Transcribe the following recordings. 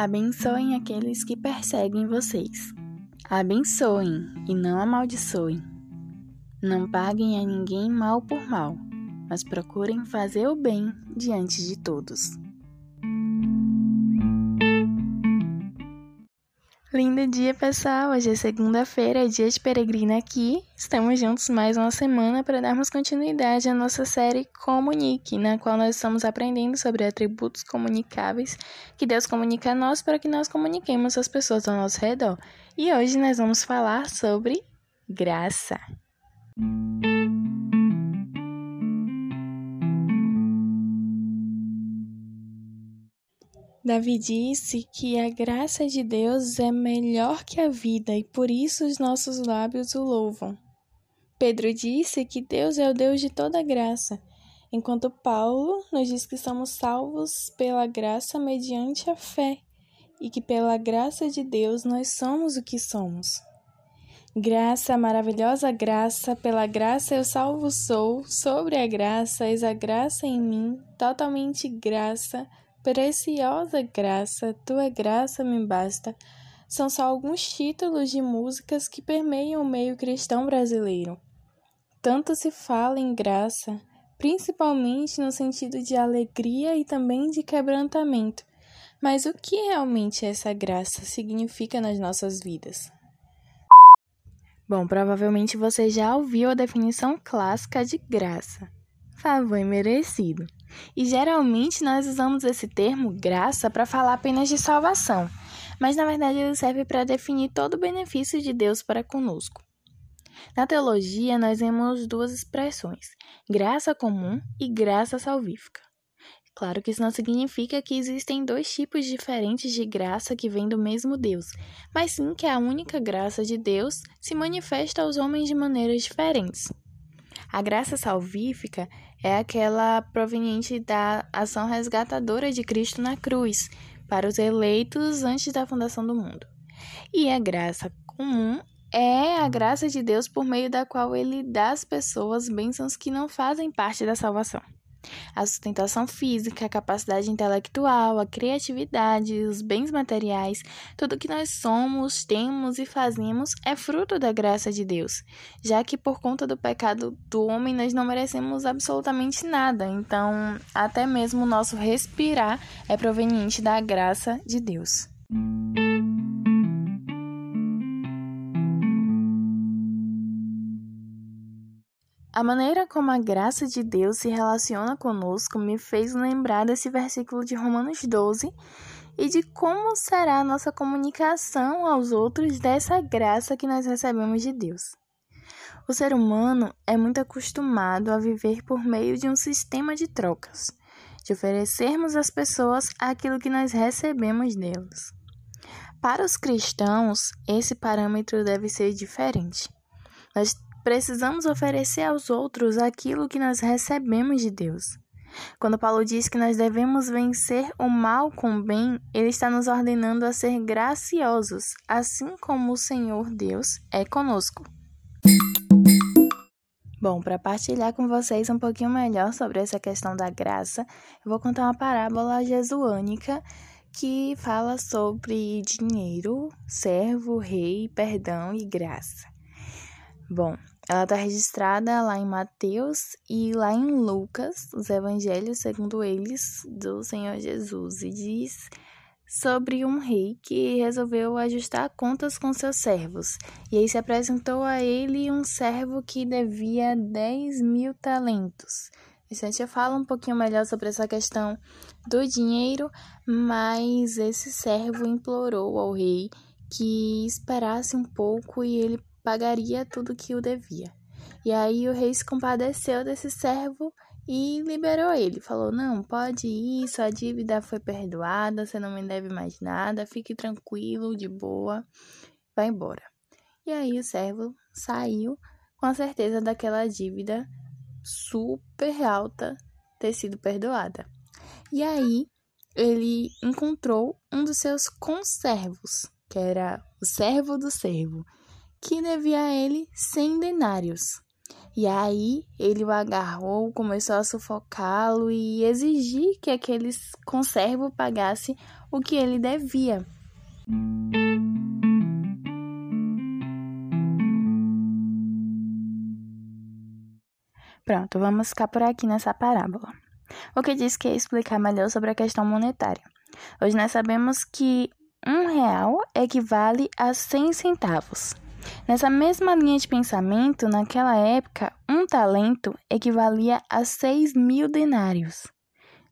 Abençoem aqueles que perseguem vocês. Abençoem e não amaldiçoem. Não paguem a ninguém mal por mal, mas procurem fazer o bem diante de todos. Lindo dia, pessoal! Hoje é segunda-feira, dia de peregrina aqui. Estamos juntos mais uma semana para darmos continuidade à nossa série Comunique, na qual nós estamos aprendendo sobre atributos comunicáveis que Deus comunica a nós para que nós comuniquemos às pessoas ao nosso redor. E hoje nós vamos falar sobre graça. Davi disse que a graça de Deus é melhor que a vida e por isso os nossos lábios o louvam. Pedro disse que Deus é o Deus de toda graça, enquanto Paulo nos diz que somos salvos pela graça mediante a fé e que pela graça de Deus nós somos o que somos. Graça, maravilhosa graça, pela graça eu salvo sou, sobre a graça, eis a graça em mim, totalmente graça, Preciosa graça, tua graça me basta, são só alguns títulos de músicas que permeiam o meio cristão brasileiro. Tanto se fala em graça, principalmente no sentido de alegria e também de quebrantamento. Mas o que realmente essa graça significa nas nossas vidas? Bom, provavelmente você já ouviu a definição clássica de graça: favor imerecido. E geralmente nós usamos esse termo graça para falar apenas de salvação, mas na verdade ele serve para definir todo o benefício de Deus para conosco. Na teologia, nós vemos duas expressões: graça comum e graça salvífica. Claro que isso não significa que existem dois tipos diferentes de graça que vêm do mesmo Deus, mas sim que a única graça de Deus se manifesta aos homens de maneiras diferentes. A graça salvífica é aquela proveniente da ação resgatadora de Cristo na cruz para os eleitos antes da fundação do mundo. E a graça comum é a graça de Deus por meio da qual ele dá às pessoas bênçãos que não fazem parte da salvação a sustentação física, a capacidade intelectual, a criatividade, os bens materiais, tudo que nós somos, temos e fazemos é fruto da graça de Deus, já que por conta do pecado do homem nós não merecemos absolutamente nada, então até mesmo o nosso respirar é proveniente da graça de Deus. A maneira como a graça de Deus se relaciona conosco me fez lembrar desse versículo de Romanos 12 e de como será a nossa comunicação aos outros dessa graça que nós recebemos de Deus. O ser humano é muito acostumado a viver por meio de um sistema de trocas, de oferecermos às pessoas aquilo que nós recebemos delas. Para os cristãos, esse parâmetro deve ser diferente. Nós Precisamos oferecer aos outros aquilo que nós recebemos de Deus. Quando Paulo diz que nós devemos vencer o mal com o bem, ele está nos ordenando a ser graciosos, assim como o Senhor Deus é conosco. Bom, para partilhar com vocês um pouquinho melhor sobre essa questão da graça, eu vou contar uma parábola jesuânica que fala sobre dinheiro, servo, rei, perdão e graça. Bom, ela está registrada lá em Mateus e lá em Lucas, os evangelhos, segundo eles, do Senhor Jesus, e diz sobre um rei que resolveu ajustar contas com seus servos. E aí se apresentou a ele um servo que devia 10 mil talentos. A gente fala um pouquinho melhor sobre essa questão do dinheiro, mas esse servo implorou ao rei que esperasse um pouco e ele pagaria tudo que o devia. E aí o rei se compadeceu desse servo e liberou ele. Falou: Não, pode ir, sua dívida foi perdoada, você não me deve mais nada, fique tranquilo, de boa, vai embora. E aí o servo saiu com a certeza daquela dívida super alta ter sido perdoada. E aí ele encontrou um dos seus conservos, que era o servo do servo que devia a ele cem denários. E aí ele o agarrou, começou a sufocá-lo e exigir que aquele conservo pagasse o que ele devia. Pronto, vamos ficar por aqui nessa parábola. O que diz que é explicar melhor sobre a questão monetária. Hoje nós sabemos que um real equivale a 100 centavos. Nessa mesma linha de pensamento, naquela época, um talento equivalia a 6 mil denários,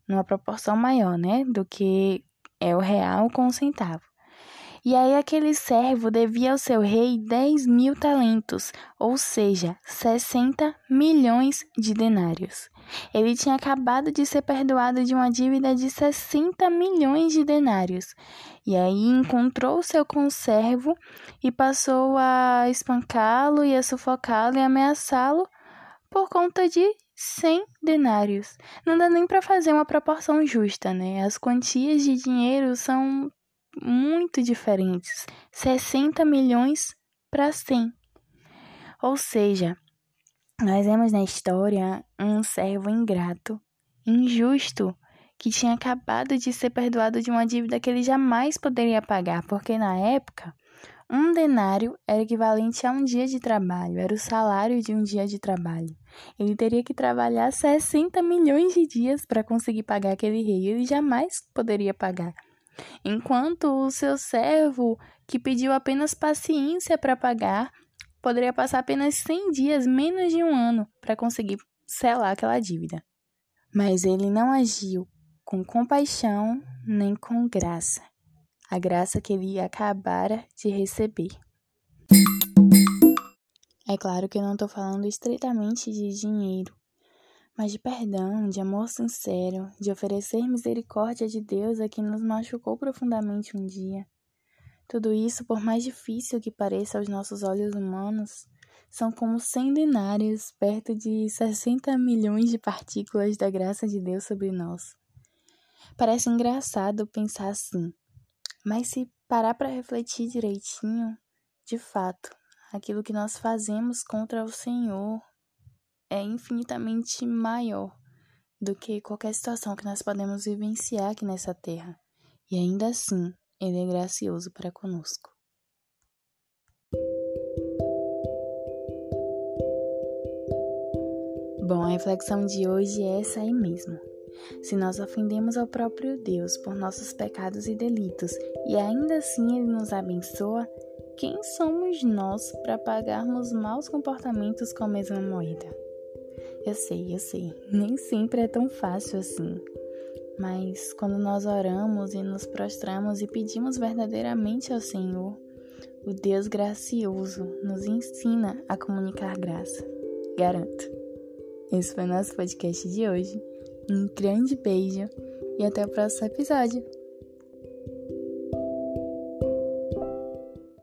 numa proporção maior, né, do que é o real com o centavo. E aí aquele servo devia ao seu rei 10 mil talentos, ou seja, 60 milhões de denários. Ele tinha acabado de ser perdoado de uma dívida de 60 milhões de denários. E aí encontrou seu conservo e passou a espancá-lo e a sufocá-lo e ameaçá-lo por conta de 100 denários. Não dá nem para fazer uma proporção justa, né? As quantias de dinheiro são muito diferentes. 60 milhões para 100. Ou seja, nós vemos na história um servo ingrato, injusto, que tinha acabado de ser perdoado de uma dívida que ele jamais poderia pagar, porque na época um denário era equivalente a um dia de trabalho, era o salário de um dia de trabalho. Ele teria que trabalhar 60 milhões de dias para conseguir pagar aquele rei, ele jamais poderia pagar. Enquanto o seu servo, que pediu apenas paciência para pagar, poderia passar apenas 100 dias, menos de um ano, para conseguir selar aquela dívida. Mas ele não agiu com compaixão nem com graça, a graça que ele acabara de receber. É claro que eu não estou falando estritamente de dinheiro, mas de perdão, de amor sincero, de oferecer misericórdia de Deus a quem nos machucou profundamente um dia. Tudo isso, por mais difícil que pareça aos nossos olhos humanos, são como cem denários perto de 60 milhões de partículas da graça de Deus sobre nós. Parece engraçado pensar assim, mas se parar para refletir direitinho, de fato, aquilo que nós fazemos contra o Senhor é infinitamente maior do que qualquer situação que nós podemos vivenciar aqui nessa terra. E ainda assim, ele é gracioso para conosco. Bom, a reflexão de hoje é essa aí mesmo. Se nós ofendemos ao próprio Deus por nossos pecados e delitos e ainda assim Ele nos abençoa, quem somos nós para pagarmos maus comportamentos com a mesma moeda? Eu sei, eu sei, nem sempre é tão fácil assim. Mas quando nós oramos e nos prostramos e pedimos verdadeiramente ao Senhor, o Deus gracioso nos ensina a comunicar graça. Garanto. Esse foi nosso podcast de hoje. Um grande beijo e até o próximo episódio.